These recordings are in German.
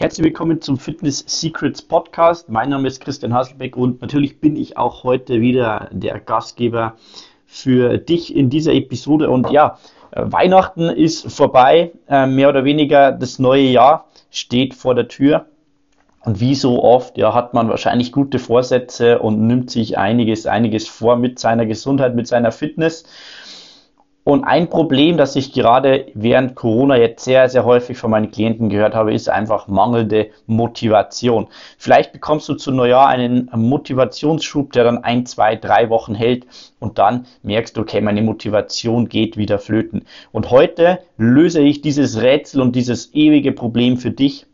Herzlich willkommen zum Fitness Secrets Podcast. Mein Name ist Christian Hasselbeck und natürlich bin ich auch heute wieder der Gastgeber für dich in dieser Episode. Und ja, Weihnachten ist vorbei, äh, mehr oder weniger das neue Jahr steht vor der Tür. Und wie so oft, ja, hat man wahrscheinlich gute Vorsätze und nimmt sich einiges, einiges vor mit seiner Gesundheit, mit seiner Fitness. Und ein Problem, das ich gerade während Corona jetzt sehr, sehr häufig von meinen Klienten gehört habe, ist einfach mangelnde Motivation. Vielleicht bekommst du zu Neujahr einen Motivationsschub, der dann ein, zwei, drei Wochen hält und dann merkst du, okay, meine Motivation geht wieder flöten. Und heute löse ich dieses Rätsel und dieses ewige Problem für dich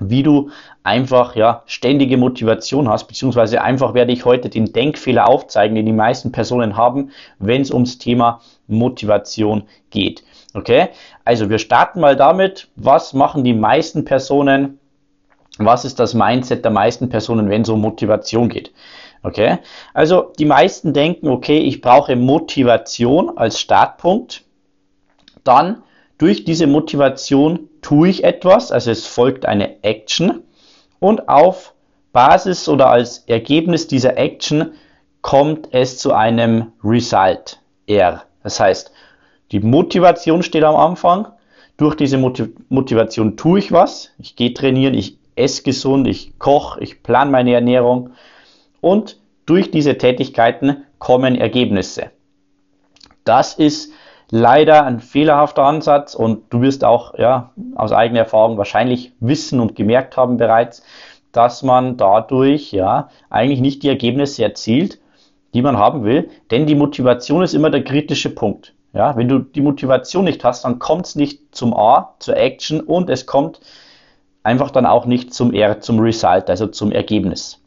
wie du einfach ja ständige Motivation hast, beziehungsweise einfach werde ich heute den Denkfehler aufzeigen, den die meisten Personen haben, wenn es ums Thema Motivation geht. Okay? Also wir starten mal damit, was machen die meisten Personen, was ist das Mindset der meisten Personen, wenn es um Motivation geht? Okay? Also die meisten denken, okay, ich brauche Motivation als Startpunkt, dann durch diese Motivation tue ich etwas, also es folgt eine Action und auf Basis oder als Ergebnis dieser Action kommt es zu einem Result, R. Das heißt, die Motivation steht am Anfang. Durch diese Motiv Motivation tue ich was. Ich gehe trainieren, ich esse gesund, ich koche, ich plane meine Ernährung. Und durch diese Tätigkeiten kommen Ergebnisse. Das ist leider ein fehlerhafter Ansatz und du wirst auch ja, aus eigener Erfahrung wahrscheinlich wissen und gemerkt haben bereits, dass man dadurch ja eigentlich nicht die Ergebnisse erzielt, die man haben will, denn die Motivation ist immer der kritische Punkt. Ja, wenn du die Motivation nicht hast, dann kommt es nicht zum A, zur Action und es kommt einfach dann auch nicht zum R, zum Result, also zum Ergebnis.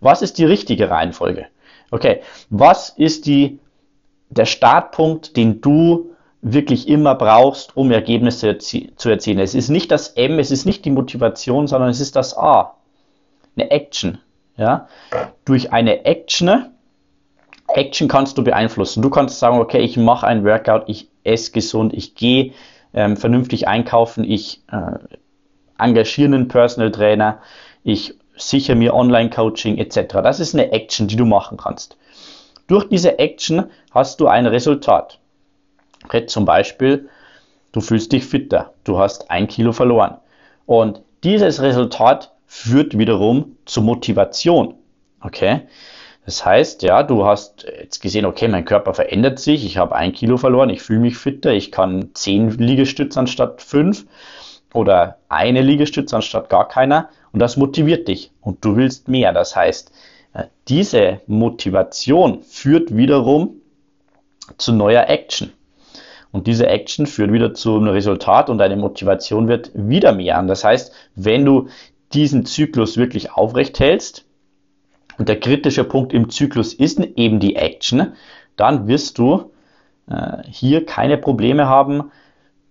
Was ist die richtige Reihenfolge? Okay, was ist die der Startpunkt, den du wirklich immer brauchst, um Ergebnisse zu erzielen. Es ist nicht das M, es ist nicht die Motivation, sondern es ist das A. Eine Action. Ja? Durch eine Action, Action kannst du beeinflussen. Du kannst sagen, okay, ich mache ein Workout, ich esse gesund, ich gehe ähm, vernünftig einkaufen, ich äh, engagiere einen Personal Trainer, ich sichere mir Online-Coaching etc. Das ist eine Action, die du machen kannst. Durch diese Action hast du ein Resultat. Zum Beispiel, du fühlst dich fitter, du hast ein Kilo verloren. Und dieses Resultat führt wiederum zur Motivation. Okay? Das heißt, ja, du hast jetzt gesehen, okay, mein Körper verändert sich, ich habe ein Kilo verloren, ich fühle mich fitter, ich kann zehn Liegestütze anstatt fünf oder eine Liegestütze anstatt gar keiner und das motiviert dich und du willst mehr. Das heißt, diese Motivation führt wiederum zu neuer Action. Und diese Action führt wieder zu einem Resultat und deine Motivation wird wieder mehr. Und das heißt, wenn du diesen Zyklus wirklich aufrecht hältst, und der kritische Punkt im Zyklus ist eben die Action, dann wirst du äh, hier keine Probleme haben,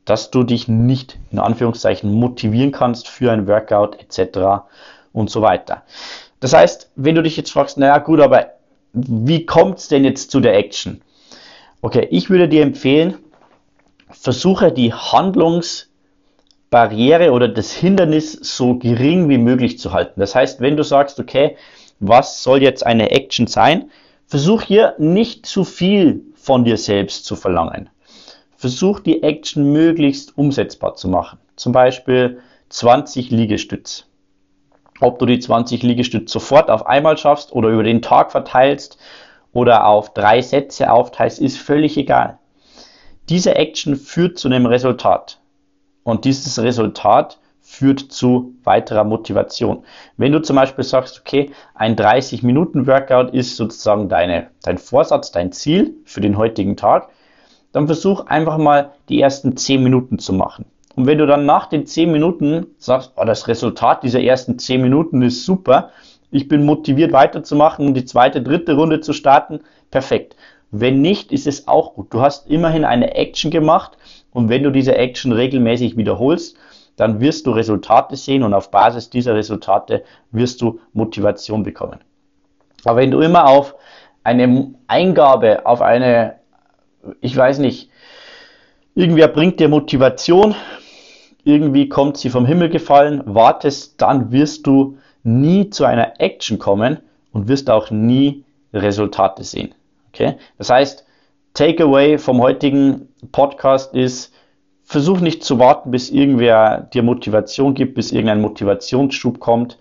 dass du dich nicht in Anführungszeichen motivieren kannst für ein Workout etc. und so weiter. Das heißt, wenn du dich jetzt fragst, naja gut, aber wie kommt es denn jetzt zu der Action? Okay, ich würde dir empfehlen, versuche die Handlungsbarriere oder das Hindernis so gering wie möglich zu halten. Das heißt, wenn du sagst, okay, was soll jetzt eine Action sein, versuch hier nicht zu viel von dir selbst zu verlangen. Versuch die Action möglichst umsetzbar zu machen. Zum Beispiel 20 Liegestütz. Ob du die 20 Liegestütze sofort auf einmal schaffst oder über den Tag verteilst oder auf drei Sätze aufteilst, ist völlig egal. Diese Action führt zu einem Resultat. Und dieses Resultat führt zu weiterer Motivation. Wenn du zum Beispiel sagst, okay, ein 30-Minuten-Workout ist sozusagen deine, dein Vorsatz, dein Ziel für den heutigen Tag, dann versuch einfach mal die ersten 10 Minuten zu machen. Und wenn du dann nach den 10 Minuten sagst, oh, das Resultat dieser ersten 10 Minuten ist super, ich bin motiviert weiterzumachen, die zweite, dritte Runde zu starten, perfekt. Wenn nicht, ist es auch gut. Du hast immerhin eine Action gemacht und wenn du diese Action regelmäßig wiederholst, dann wirst du Resultate sehen und auf Basis dieser Resultate wirst du Motivation bekommen. Aber wenn du immer auf eine Eingabe, auf eine, ich weiß nicht, irgendwer bringt dir Motivation, irgendwie kommt sie vom Himmel gefallen, wartest, dann wirst du nie zu einer Action kommen und wirst auch nie Resultate sehen. Okay? Das heißt, Takeaway vom heutigen Podcast ist, versuch nicht zu warten, bis irgendwer dir Motivation gibt, bis irgendein Motivationsschub kommt.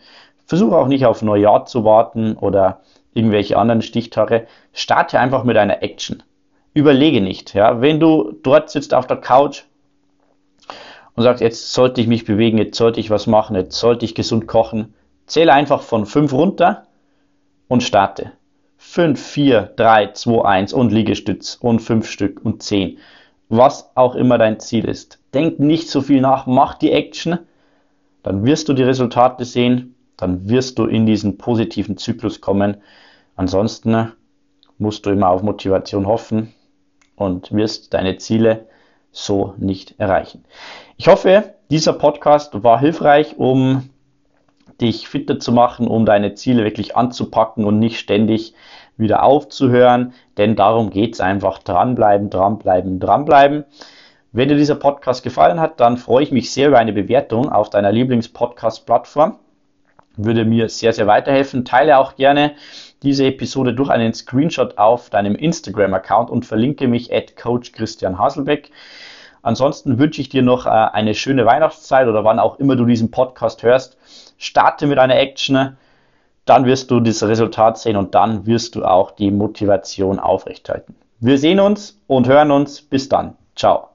Versuch auch nicht auf Neujahr zu warten oder irgendwelche anderen Stichtage. Starte einfach mit einer Action. Überlege nicht, ja. Wenn du dort sitzt auf der Couch und sagst, jetzt sollte ich mich bewegen, jetzt sollte ich was machen, jetzt sollte ich gesund kochen, zähle einfach von 5 runter und starte. 5, 4, 3, 2, 1 und Liegestütz und 5 Stück und 10. Was auch immer dein Ziel ist. Denk nicht so viel nach, mach die Action, dann wirst du die Resultate sehen, dann wirst du in diesen positiven Zyklus kommen. Ansonsten musst du immer auf Motivation hoffen und wirst deine Ziele so nicht erreichen. Ich hoffe, dieser Podcast war hilfreich, um dich fitter zu machen, um deine Ziele wirklich anzupacken und nicht ständig wieder aufzuhören, denn darum geht es einfach. Dranbleiben, dranbleiben, dranbleiben. Wenn dir dieser Podcast gefallen hat, dann freue ich mich sehr über eine Bewertung auf deiner Lieblings-Podcast-Plattform. Würde mir sehr, sehr weiterhelfen. Teile auch gerne diese Episode durch einen Screenshot auf deinem Instagram-Account und verlinke mich at Coach Christian Haselbeck. Ansonsten wünsche ich dir noch äh, eine schöne Weihnachtszeit oder wann auch immer du diesen Podcast hörst. Starte mit einer Action, dann wirst du das Resultat sehen und dann wirst du auch die Motivation aufrechthalten. Wir sehen uns und hören uns. Bis dann. Ciao.